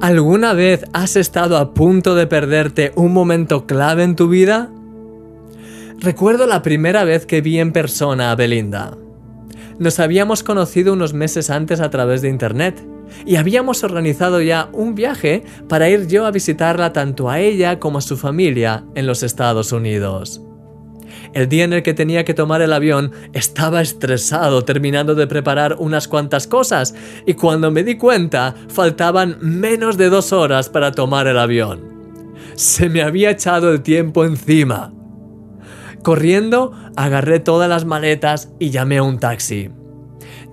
¿Alguna vez has estado a punto de perderte un momento clave en tu vida? Recuerdo la primera vez que vi en persona a Belinda. Nos habíamos conocido unos meses antes a través de internet y habíamos organizado ya un viaje para ir yo a visitarla tanto a ella como a su familia en los Estados Unidos. El día en el que tenía que tomar el avión estaba estresado terminando de preparar unas cuantas cosas y cuando me di cuenta faltaban menos de dos horas para tomar el avión. Se me había echado el tiempo encima. Corriendo, agarré todas las maletas y llamé a un taxi.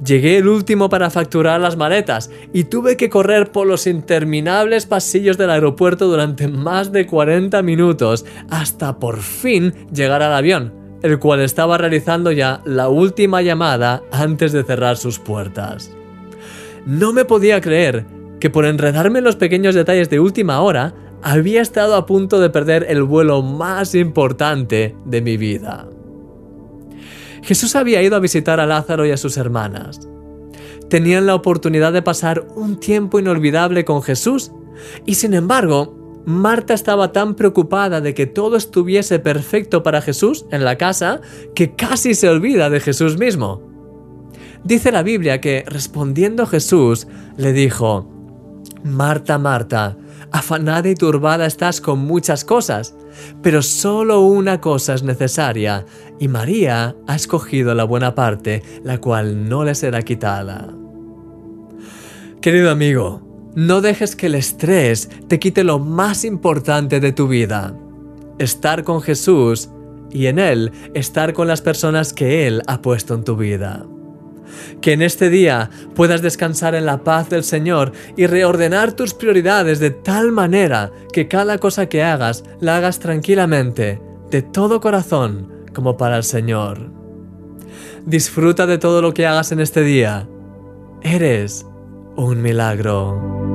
Llegué el último para facturar las maletas y tuve que correr por los interminables pasillos del aeropuerto durante más de 40 minutos hasta por fin llegar al avión, el cual estaba realizando ya la última llamada antes de cerrar sus puertas. No me podía creer que por enredarme en los pequeños detalles de última hora había estado a punto de perder el vuelo más importante de mi vida. Jesús había ido a visitar a Lázaro y a sus hermanas. Tenían la oportunidad de pasar un tiempo inolvidable con Jesús y sin embargo, Marta estaba tan preocupada de que todo estuviese perfecto para Jesús en la casa que casi se olvida de Jesús mismo. Dice la Biblia que respondiendo Jesús le dijo, Marta, Marta, afanada y turbada estás con muchas cosas, pero solo una cosa es necesaria, y María ha escogido la buena parte, la cual no le será quitada. Querido amigo, no dejes que el estrés te quite lo más importante de tu vida, estar con Jesús y en Él estar con las personas que Él ha puesto en tu vida. Que en este día puedas descansar en la paz del Señor y reordenar tus prioridades de tal manera que cada cosa que hagas la hagas tranquilamente, de todo corazón, como para el Señor. Disfruta de todo lo que hagas en este día. Eres un milagro.